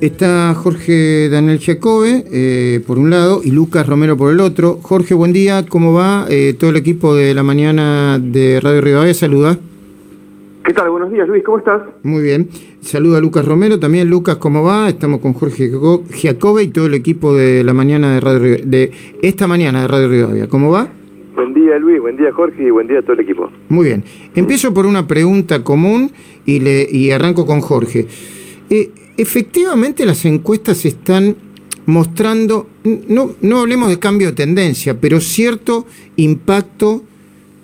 Está Jorge Daniel Jacobe, eh, por un lado, y Lucas Romero por el otro. Jorge, buen día, ¿cómo va? Eh, todo el equipo de la mañana de Radio Rivadavia, saluda. ¿Qué tal? Buenos días, Luis, ¿cómo estás? Muy bien. Saluda a Lucas Romero, también Lucas, ¿cómo va? Estamos con Jorge Jacobe y todo el equipo de la mañana de Radio de esta mañana de Radio Rivadavia. ¿Cómo va? Buen día, Luis, buen día, Jorge, y buen día a todo el equipo. Muy bien. Empiezo por una pregunta común y, le, y arranco con Jorge. Eh, efectivamente las encuestas están mostrando, no, no hablemos de cambio de tendencia, pero cierto impacto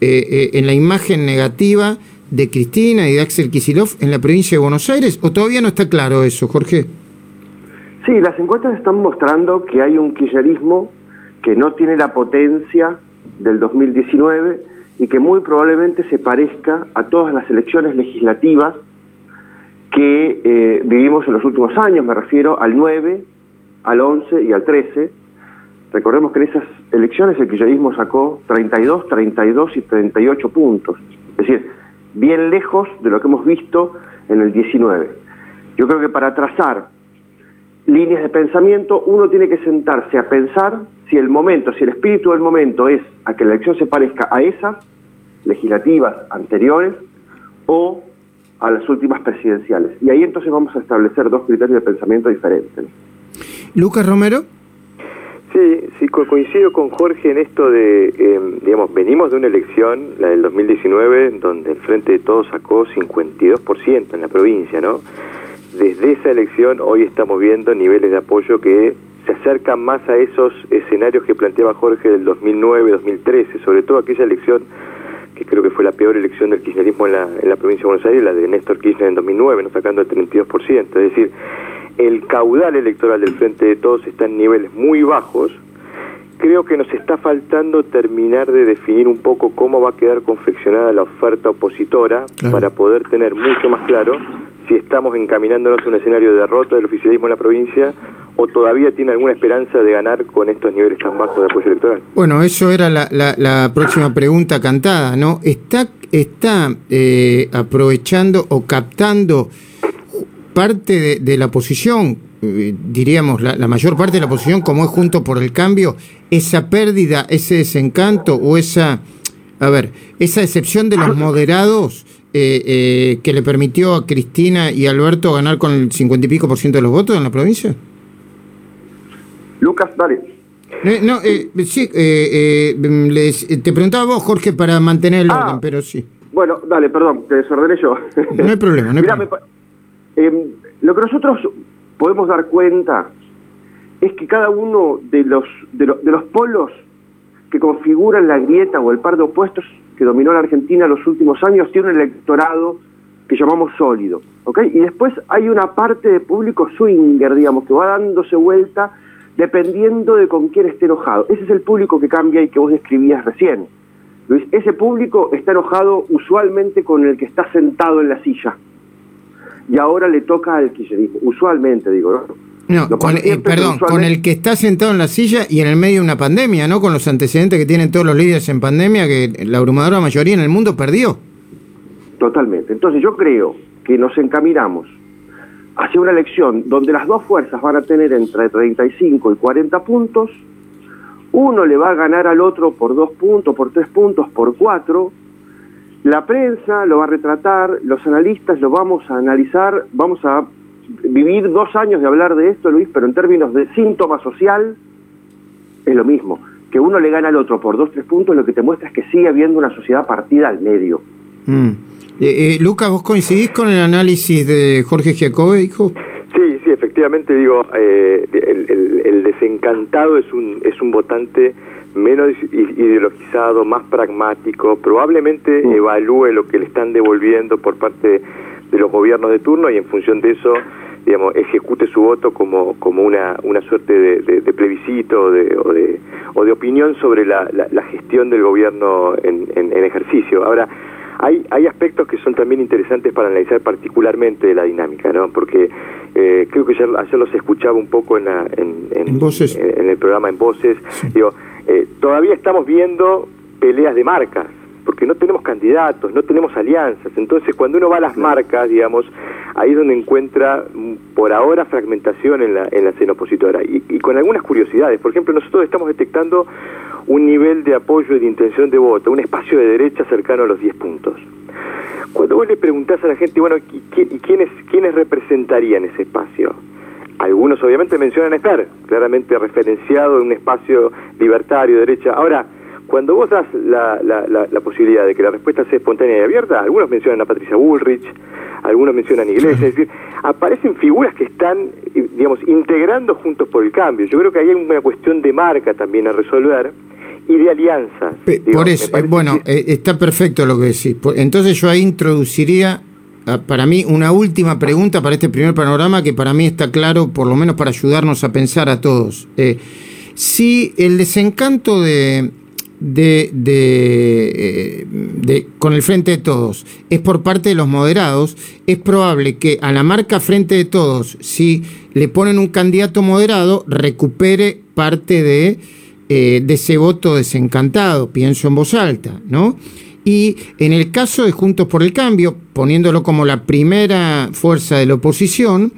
eh, eh, en la imagen negativa de Cristina y de Axel Kisilov en la provincia de Buenos Aires, o todavía no está claro eso, Jorge? Sí, las encuestas están mostrando que hay un kirchnerismo que no tiene la potencia del 2019 y que muy probablemente se parezca a todas las elecciones legislativas que eh, vivimos en los últimos años, me refiero al 9, al 11 y al 13. Recordemos que en esas elecciones el kirchnerismo sacó 32, 32 y 38 puntos, es decir, bien lejos de lo que hemos visto en el 19. Yo creo que para trazar líneas de pensamiento uno tiene que sentarse a pensar si el momento, si el espíritu del momento es a que la elección se parezca a esas legislativas anteriores o a las últimas presidenciales. Y ahí entonces vamos a establecer dos criterios de pensamiento diferentes. Lucas Romero. Sí, sí, coincido con Jorge en esto de, em, digamos, venimos de una elección, la del 2019, donde el Frente de Todos sacó 52% en la provincia, ¿no? Desde esa elección hoy estamos viendo niveles de apoyo que se acercan más a esos escenarios que planteaba Jorge del 2009-2013, sobre todo aquella elección que creo que fue la peor elección del kirchnerismo en la, en la provincia de Buenos Aires, la de Néstor Kirchner en 2009, ¿no? sacando el 32%. Es decir, el caudal electoral del Frente de Todos está en niveles muy bajos. Creo que nos está faltando terminar de definir un poco cómo va a quedar confeccionada la oferta opositora para poder tener mucho más claro si estamos encaminándonos a un escenario de derrota del oficialismo en la provincia o todavía tiene alguna esperanza de ganar con estos niveles tan bajos de apoyo electoral? Bueno, eso era la, próxima pregunta cantada, ¿no? ¿Está, está eh, aprovechando o captando parte de, la oposición, eh, diríamos la, la, mayor parte de la oposición, como es Junto por el Cambio, esa pérdida, ese desencanto o esa, a ver, esa excepción de los moderados? Eh, que le permitió a Cristina y Alberto ganar con el cincuenta y pico por ciento de los votos en la provincia? Lucas, dale. no, eh, sí, eh, eh, te preguntaba vos, Jorge, para mantener el ah, orden, pero sí. Bueno, dale, perdón, te desordené yo. No hay problema, no hay problema. Em, lo que nosotros podemos dar cuenta es que cada uno de los, de, los polos que configuran la grieta o el par de opuestos que dominó la Argentina en los últimos años tiene un electorado que llamamos sólido, ¿ok? Y después hay una parte de público swinger, digamos, que va dándose vuelta dependiendo de con quién esté enojado. Ese es el público que cambia y que vos describías recién. Luis, ese público está enojado usualmente con el que está sentado en la silla. Y ahora le toca al kirchnerismo. Usualmente, digo, ¿no? No, eh, perdón, con el que está sentado en la silla y en el medio de una pandemia, ¿no? Con los antecedentes que tienen todos los líderes en pandemia, que la abrumadora mayoría en el mundo perdió. Totalmente. Entonces yo creo que nos encaminamos hacia una elección donde las dos fuerzas van a tener entre 35 y 40 puntos, uno le va a ganar al otro por dos puntos, por tres puntos, por cuatro, la prensa lo va a retratar, los analistas lo vamos a analizar, vamos a vivir dos años de hablar de esto, Luis, pero en términos de síntoma social es lo mismo. Que uno le gana al otro por dos, tres puntos, lo que te muestra es que sigue habiendo una sociedad partida al medio. Mm. Eh, eh, Lucas, ¿vos coincidís con el análisis de Jorge Giacobbe, hijo? Sí, sí, efectivamente, digo, eh, el, desencantado es un, es un votante menos ideologizado, más pragmático, probablemente evalúe lo que le están devolviendo por parte de los gobiernos de turno y en función de eso digamos, ejecute su voto como, como una, una suerte de, plebiscito de, o de, o de opinión sobre la, la, gestión del gobierno en, en ejercicio. Ahora, hay, hay aspectos que son también interesantes para analizar particularmente de la dinámica, ¿no? Porque eh, creo que ayer, ayer, los escuchaba un poco en, en, en, el programa En Voces. Digo, eh, todavía estamos viendo peleas de marcas, porque no tenemos candidatos, no tenemos alianzas. Entonces, cuando uno va a las marcas, digamos, ahí es donde encuentra por ahora fragmentación en la, en la escena opositora y, y, con algunas curiosidades. Por ejemplo, nosotros estamos detectando un nivel de apoyo y de intención de voto, un espacio de derecha cercano a los 10 puntos. Cuando vos le preguntás a la gente, bueno, ¿y quiénes, quiénes representarían ese espacio? Algunos obviamente mencionan estar claramente referenciado en un espacio libertario, derecha. Ahora, cuando vos das la, la, la, posibilidad de que la respuesta sea espontánea y abierta, algunos mencionan a Patricia Bullrich, algunos mencionan Iglesias, es decir, aparecen figuras que están, digamos, integrando juntos por el cambio. Yo creo que hay una cuestión de marca también a resolver y de alianzas. por eso, bueno, eh, está perfecto lo que decís. Entonces yo ahí introduciría ah, para mí una última pregunta para este primer panorama que para mí está claro, por lo menos para ayudarnos a pensar a todos. Eh, si el desencanto de, de, eh, de, con el Frente de Todos es por parte de los moderados, es probable que a la marca Frente de Todos, si le ponen un candidato moderado, recupere parte de eh, de ese voto desencantado, pienso en voz alta, ¿no? Y en el caso de Juntos por el Cambio, poniéndolo como la primera fuerza de la oposición,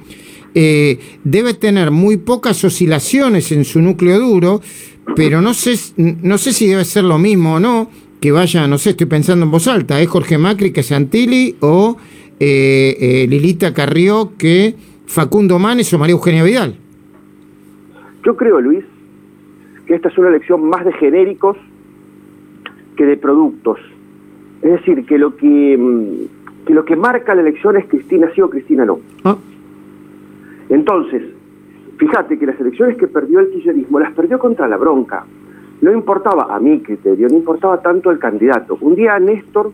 eh, debe tener muy pocas oscilaciones en su núcleo duro, pero no sé, no sé si debe ser lo mismo o no, que vaya, no sé, estoy pensando en voz alta, ¿es Jorge Macri que Santilli o eh, Lilita Carrió que Facundo Manes o María Eugenia Vidal? Yo creo, Luis, que esta es una elección más de genéricos que de productos. Es decir, que lo que, mm, que lo que marca la elección es Cristina sí o Cristina no. Ah. Entonces, fíjate que las elecciones que perdió el kirchnerismo las perdió contra la bronca. No importaba, a mi criterio, no importaba tanto el candidato. Un día Néstor,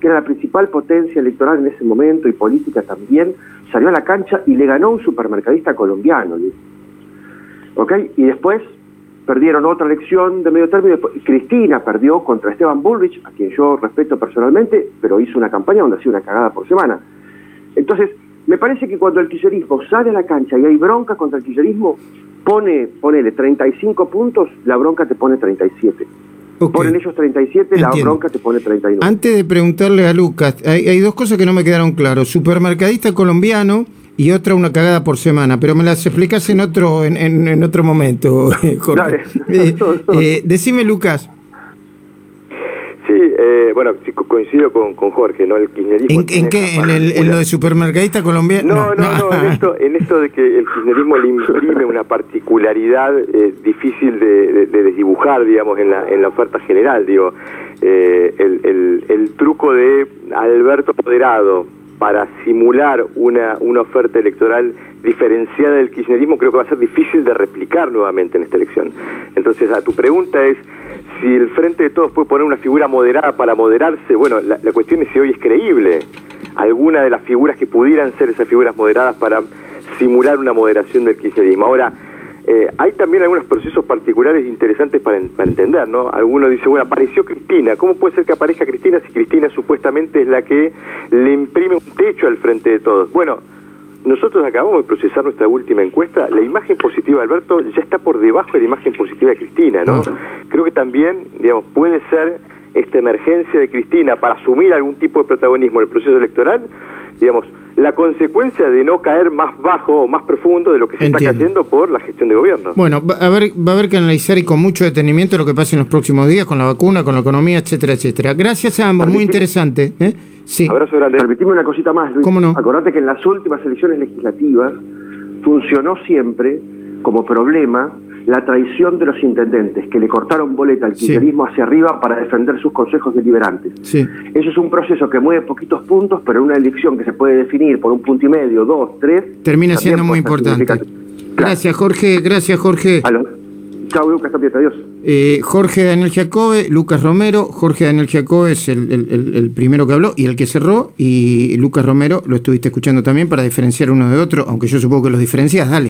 que era la principal potencia electoral en ese momento y política también, salió a la cancha y le ganó un supermercadista colombiano. ¿Ok? Y después perdieron otra elección de medio término. Cristina perdió contra Esteban Bullrich, a quien yo respeto personalmente, pero hizo una campaña donde hacía una cagada por semana. Entonces, me parece que cuando el kirchnerismo sale a la cancha y hay bronca contra el kirchnerismo, pone, ponele 35 puntos, la bronca te pone 37. Ponen ellos 37, la bronca te pone 39. Antes de preguntarle a Lucas, hay, hay dos cosas que no me quedaron claras. Supermercadista colombiano y otra una cagada por semana, pero me las explicas en otro en, en, otro momento, Jorge. Eh, eh, decime, Lucas. Sí, eh, bueno, coincido con, con, Jorge, ¿no? El kirchnerismo. ¿En, qué? ¿En, lo de supermercadista colombiano? No, no, no, en, esto, en esto de que el kirchnerismo le imprime una particularidad difícil de, de, desdibujar, digamos, en la, en la oferta general, digo. el, el, el truco de Alberto Poderado, para simular una, una oferta electoral diferenciada del kirchnerismo creo que va a ser difícil de replicar nuevamente en esta elección. Entonces, a tu pregunta es si el Frente de Todos puede poner una figura moderada para moderarse, bueno, la, la cuestión es si hoy es creíble alguna de las figuras que pudieran ser esas figuras moderadas para simular una moderación del kirchnerismo. Ahora, eh, hay también algunos procesos particulares interesantes para, entender, ¿no? Alguno dice, bueno, apareció Cristina, ¿cómo puede ser que aparezca Cristina si Cristina supuestamente es la que le imprime un techo al frente de todos? Bueno, nosotros acabamos de procesar nuestra última encuesta, la imagen positiva de Alberto ya está por debajo de la imagen positiva de Cristina, ¿no? Creo que también, digamos, puede ser esta emergencia de Cristina para asumir algún tipo de protagonismo en el proceso electoral, digamos, la consecuencia de no caer más bajo o más profundo de lo que se está cayendo por la gestión de gobierno. Bueno, va a, haber, va a haber que analizar y con mucho detenimiento lo que pasa en los próximos días con la vacuna, con la economía, etcétera, etcétera. Gracias a ambos, muy interesante. ¿eh? Sí. Abrazo grande. Permitime una cosita más, Luis. ¿Cómo no? Acordate que en las últimas elecciones legislativas funcionó siempre como problema la traición de los intendentes que le cortaron boleta al kirchnerismo hacia arriba para defender sus consejos deliberantes. Sí. Eso es un proceso que mueve poquitos puntos, pero una elección que se puede definir por un punto y medio, dos, tres... Termina siendo muy importante. Gracias, Jorge. Gracias, Jorge. Chao, Lucas, adiós. Eh, Jorge Daniel Jacobe, Lucas Romero. Jorge Daniel Jacobe es el, el, primero que habló y el que cerró. Y Lucas Romero lo estuviste escuchando también para diferenciar uno de otro, aunque yo supongo que los diferencias. Dale.